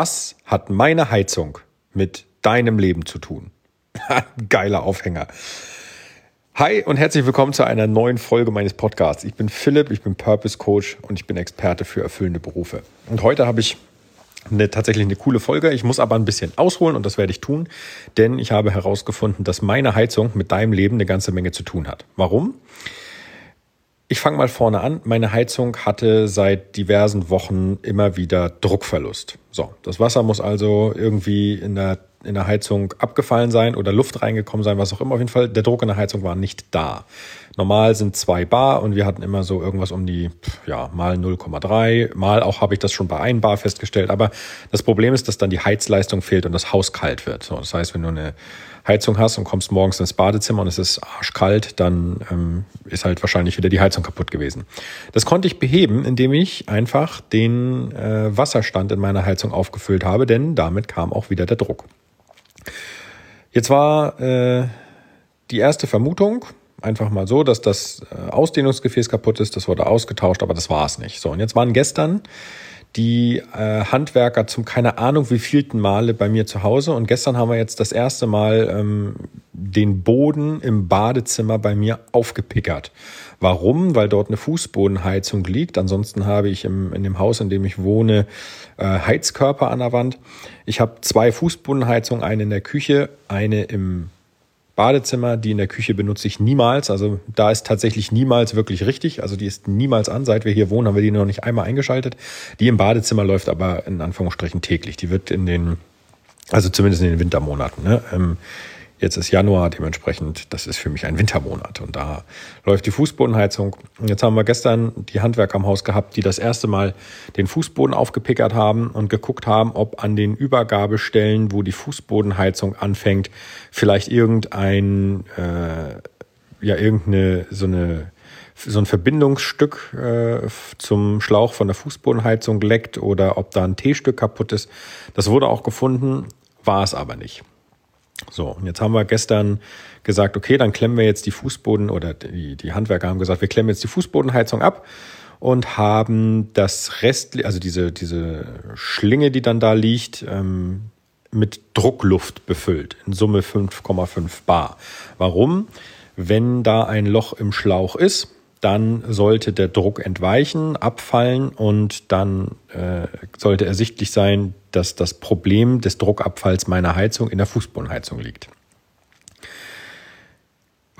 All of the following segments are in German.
Was hat meine Heizung mit deinem Leben zu tun? Geiler Aufhänger. Hi und herzlich willkommen zu einer neuen Folge meines Podcasts. Ich bin Philipp, ich bin Purpose Coach und ich bin Experte für erfüllende Berufe. Und heute habe ich eine, tatsächlich eine coole Folge. Ich muss aber ein bisschen ausholen und das werde ich tun, denn ich habe herausgefunden, dass meine Heizung mit deinem Leben eine ganze Menge zu tun hat. Warum? Ich fange mal vorne an. Meine Heizung hatte seit diversen Wochen immer wieder Druckverlust. So, das Wasser muss also irgendwie in der, in der Heizung abgefallen sein oder Luft reingekommen sein, was auch immer. Auf jeden Fall, der Druck in der Heizung war nicht da. Normal sind zwei Bar und wir hatten immer so irgendwas um die, ja, mal 0,3. Mal auch habe ich das schon bei 1 Bar festgestellt. Aber das Problem ist, dass dann die Heizleistung fehlt und das Haus kalt wird. So, das heißt, wenn du eine Heizung hast und kommst morgens ins Badezimmer und es ist arschkalt, dann ähm, ist halt wahrscheinlich wieder die Heizung kaputt gewesen. Das konnte ich beheben, indem ich einfach den äh, Wasserstand in meiner Heizung aufgefüllt habe, denn damit kam auch wieder der Druck. Jetzt war äh, die erste Vermutung, einfach mal so, dass das äh, Ausdehnungsgefäß kaputt ist, das wurde ausgetauscht, aber das war es nicht. So, und jetzt waren gestern die äh, Handwerker zum keine Ahnung wie vielten Male bei mir zu Hause. Und gestern haben wir jetzt das erste Mal ähm, den Boden im Badezimmer bei mir aufgepickert. Warum? Weil dort eine Fußbodenheizung liegt. Ansonsten habe ich im, in dem Haus, in dem ich wohne, äh, Heizkörper an der Wand. Ich habe zwei Fußbodenheizungen, eine in der Küche, eine im Badezimmer, die in der Küche benutze ich niemals. Also da ist tatsächlich niemals wirklich richtig. Also die ist niemals an. Seit wir hier wohnen, haben wir die noch nicht einmal eingeschaltet. Die im Badezimmer läuft aber in Anführungsstrichen täglich. Die wird in den, also zumindest in den Wintermonaten, ne, ähm, Jetzt ist Januar, dementsprechend, das ist für mich ein Wintermonat und da läuft die Fußbodenheizung. Und jetzt haben wir gestern die Handwerker am Haus gehabt, die das erste Mal den Fußboden aufgepickert haben und geguckt haben, ob an den Übergabestellen, wo die Fußbodenheizung anfängt, vielleicht irgendein, äh, ja, irgendeine, so eine, so ein Verbindungsstück äh, zum Schlauch von der Fußbodenheizung leckt oder ob da ein T-Stück kaputt ist. Das wurde auch gefunden, war es aber nicht. So, und jetzt haben wir gestern gesagt, okay, dann klemmen wir jetzt die Fußboden oder die, die Handwerker haben gesagt, wir klemmen jetzt die Fußbodenheizung ab und haben das Rest, also diese, diese Schlinge, die dann da liegt, ähm, mit Druckluft befüllt, in Summe 5,5 Bar. Warum? Wenn da ein Loch im Schlauch ist, dann sollte der Druck entweichen, abfallen und dann äh, sollte ersichtlich sein, dass das Problem des Druckabfalls meiner Heizung in der Fußbodenheizung liegt.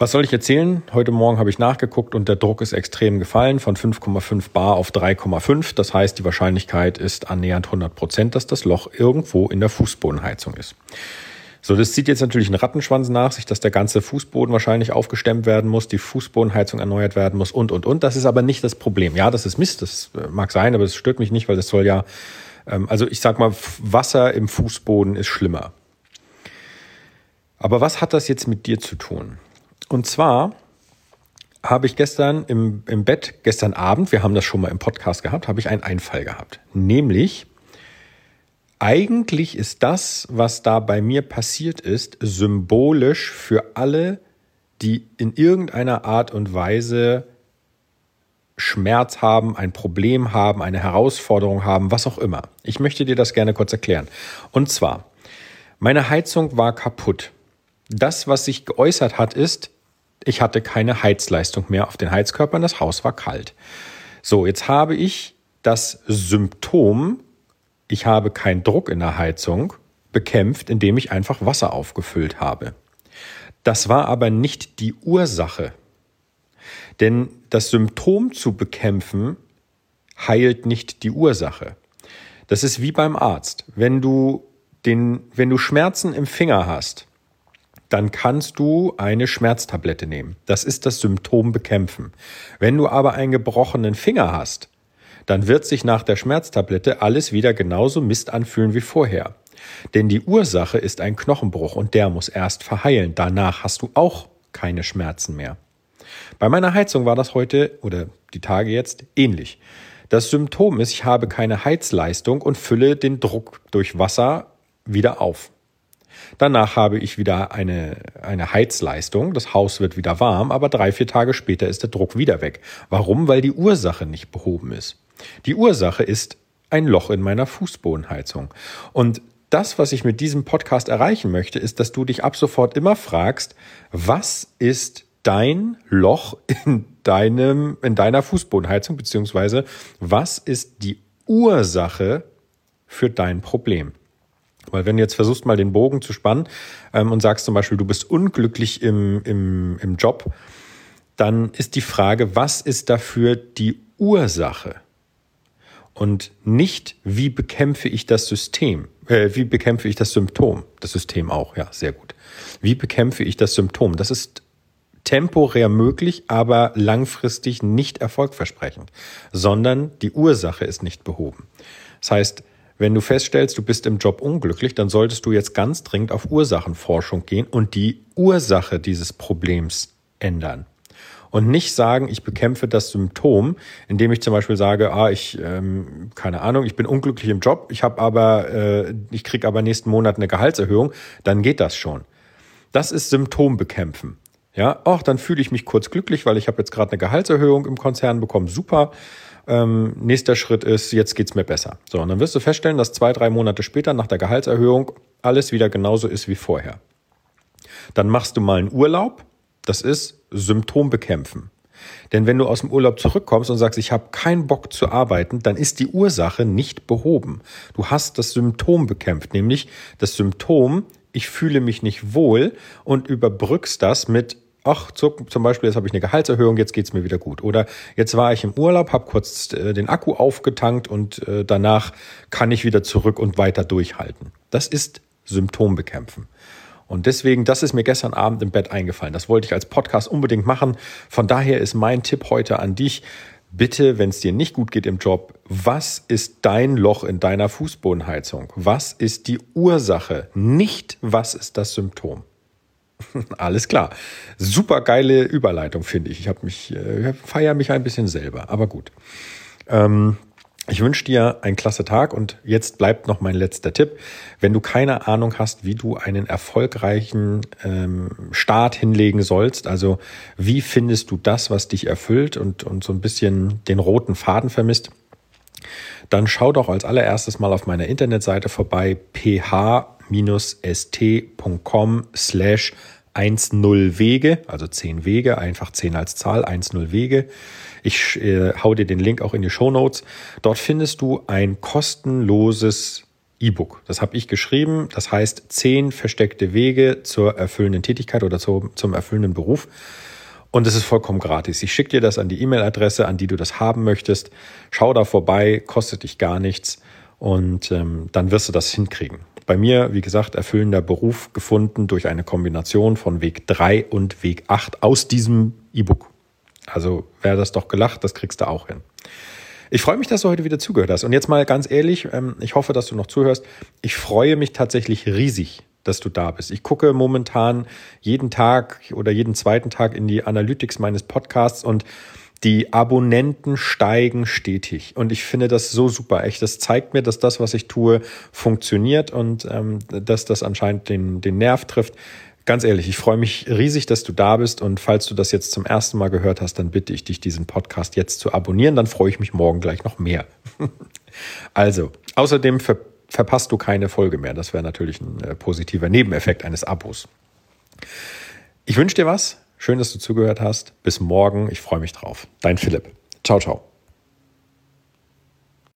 Was soll ich erzählen? Heute Morgen habe ich nachgeguckt und der Druck ist extrem gefallen von 5,5 Bar auf 3,5. Das heißt, die Wahrscheinlichkeit ist annähernd 100 Prozent, dass das Loch irgendwo in der Fußbodenheizung ist. So, das zieht jetzt natürlich einen Rattenschwanz nach sich, dass der ganze Fußboden wahrscheinlich aufgestemmt werden muss, die Fußbodenheizung erneuert werden muss und, und, und. Das ist aber nicht das Problem. Ja, das ist Mist, das äh, mag sein, aber das stört mich nicht, weil das soll ja, ähm, also ich sag mal, Wasser im Fußboden ist schlimmer. Aber was hat das jetzt mit dir zu tun? Und zwar habe ich gestern im, im Bett, gestern Abend, wir haben das schon mal im Podcast gehabt, habe ich einen Einfall gehabt. Nämlich, eigentlich ist das, was da bei mir passiert ist, symbolisch für alle, die in irgendeiner Art und Weise Schmerz haben, ein Problem haben, eine Herausforderung haben, was auch immer. Ich möchte dir das gerne kurz erklären. Und zwar, meine Heizung war kaputt. Das, was sich geäußert hat, ist, ich hatte keine Heizleistung mehr auf den Heizkörpern, das Haus war kalt. So, jetzt habe ich das Symptom ich habe keinen Druck in der Heizung bekämpft, indem ich einfach Wasser aufgefüllt habe. Das war aber nicht die Ursache. Denn das Symptom zu bekämpfen heilt nicht die Ursache. Das ist wie beim Arzt. Wenn du den, wenn du Schmerzen im Finger hast, dann kannst du eine Schmerztablette nehmen. Das ist das Symptom bekämpfen. Wenn du aber einen gebrochenen Finger hast, dann wird sich nach der Schmerztablette alles wieder genauso Mist anfühlen wie vorher. Denn die Ursache ist ein Knochenbruch und der muss erst verheilen. Danach hast du auch keine Schmerzen mehr. Bei meiner Heizung war das heute oder die Tage jetzt ähnlich. Das Symptom ist, ich habe keine Heizleistung und fülle den Druck durch Wasser wieder auf. Danach habe ich wieder eine, eine Heizleistung, das Haus wird wieder warm, aber drei, vier Tage später ist der Druck wieder weg. Warum? Weil die Ursache nicht behoben ist. Die Ursache ist ein Loch in meiner Fußbodenheizung. Und das, was ich mit diesem Podcast erreichen möchte, ist, dass du dich ab sofort immer fragst, was ist dein Loch in deinem, in deiner Fußbodenheizung, beziehungsweise was ist die Ursache für dein Problem? Weil wenn du jetzt versuchst, mal den Bogen zu spannen ähm, und sagst zum Beispiel, du bist unglücklich im, im, im Job, dann ist die Frage, was ist dafür die Ursache? Und nicht, wie bekämpfe ich das System? Äh, wie bekämpfe ich das Symptom? Das System auch, ja, sehr gut. Wie bekämpfe ich das Symptom? Das ist temporär möglich, aber langfristig nicht erfolgversprechend, sondern die Ursache ist nicht behoben. Das heißt, wenn du feststellst, du bist im Job unglücklich, dann solltest du jetzt ganz dringend auf Ursachenforschung gehen und die Ursache dieses Problems ändern und nicht sagen, ich bekämpfe das Symptom, indem ich zum Beispiel sage, ah, ich, ähm, keine Ahnung, ich bin unglücklich im Job, ich habe aber, äh, ich kriege aber nächsten Monat eine Gehaltserhöhung, dann geht das schon. Das ist Symptombekämpfen. Ja, ach, dann fühle ich mich kurz glücklich, weil ich habe jetzt gerade eine Gehaltserhöhung im Konzern bekommen, super. Ähm, nächster Schritt ist, jetzt geht's mir besser. So, und dann wirst du feststellen, dass zwei, drei Monate später nach der Gehaltserhöhung alles wieder genauso ist wie vorher. Dann machst du mal einen Urlaub, das ist Symptom bekämpfen. Denn wenn du aus dem Urlaub zurückkommst und sagst, ich habe keinen Bock zu arbeiten, dann ist die Ursache nicht behoben. Du hast das Symptom bekämpft, nämlich das Symptom, ich fühle mich nicht wohl und überbrückst das mit, ach, zum Beispiel, jetzt habe ich eine Gehaltserhöhung, jetzt geht's mir wieder gut. Oder jetzt war ich im Urlaub, habe kurz äh, den Akku aufgetankt und äh, danach kann ich wieder zurück und weiter durchhalten. Das ist Symptom bekämpfen. Und deswegen, das ist mir gestern Abend im Bett eingefallen. Das wollte ich als Podcast unbedingt machen. Von daher ist mein Tipp heute an dich. Bitte, wenn es dir nicht gut geht im Job, was ist dein Loch in deiner Fußbodenheizung? Was ist die Ursache? Nicht, was ist das Symptom? Alles klar. Super geile Überleitung, finde ich. Ich mich, äh, feiere mich ein bisschen selber, aber gut. Ähm, ich wünsche dir einen klasse Tag und jetzt bleibt noch mein letzter Tipp. Wenn du keine Ahnung hast, wie du einen erfolgreichen ähm, Start hinlegen sollst, also wie findest du das, was dich erfüllt und, und so ein bisschen den roten Faden vermisst, dann schau doch als allererstes mal auf meiner Internetseite vorbei ph-st.com slash 10 Wege, also 10 Wege, einfach 10 als Zahl, 10 Wege. Ich äh, hau dir den Link auch in die Show Notes. Dort findest du ein kostenloses E-Book. Das habe ich geschrieben. Das heißt zehn versteckte Wege zur erfüllenden Tätigkeit oder zu, zum erfüllenden Beruf. Und es ist vollkommen gratis. Ich schicke dir das an die E-Mail-Adresse, an die du das haben möchtest. Schau da vorbei, kostet dich gar nichts und ähm, dann wirst du das hinkriegen. Bei mir, wie gesagt, erfüllender Beruf gefunden durch eine Kombination von Weg 3 und Weg 8 aus diesem E-Book. Also wäre das doch gelacht, das kriegst du auch hin. Ich freue mich, dass du heute wieder zugehört hast. Und jetzt mal ganz ehrlich, ähm, ich hoffe, dass du noch zuhörst. Ich freue mich tatsächlich riesig, dass du da bist. Ich gucke momentan jeden Tag oder jeden zweiten Tag in die Analytics meines Podcasts und die Abonnenten steigen stetig. Und ich finde das so super. Echt, das zeigt mir, dass das, was ich tue, funktioniert und ähm, dass das anscheinend den, den Nerv trifft. Ganz ehrlich, ich freue mich riesig, dass du da bist und falls du das jetzt zum ersten Mal gehört hast, dann bitte ich dich, diesen Podcast jetzt zu abonnieren, dann freue ich mich morgen gleich noch mehr. also, außerdem ver verpasst du keine Folge mehr. Das wäre natürlich ein äh, positiver Nebeneffekt eines Abos. Ich wünsche dir was. Schön, dass du zugehört hast. Bis morgen. Ich freue mich drauf. Dein Philipp. Ciao, ciao.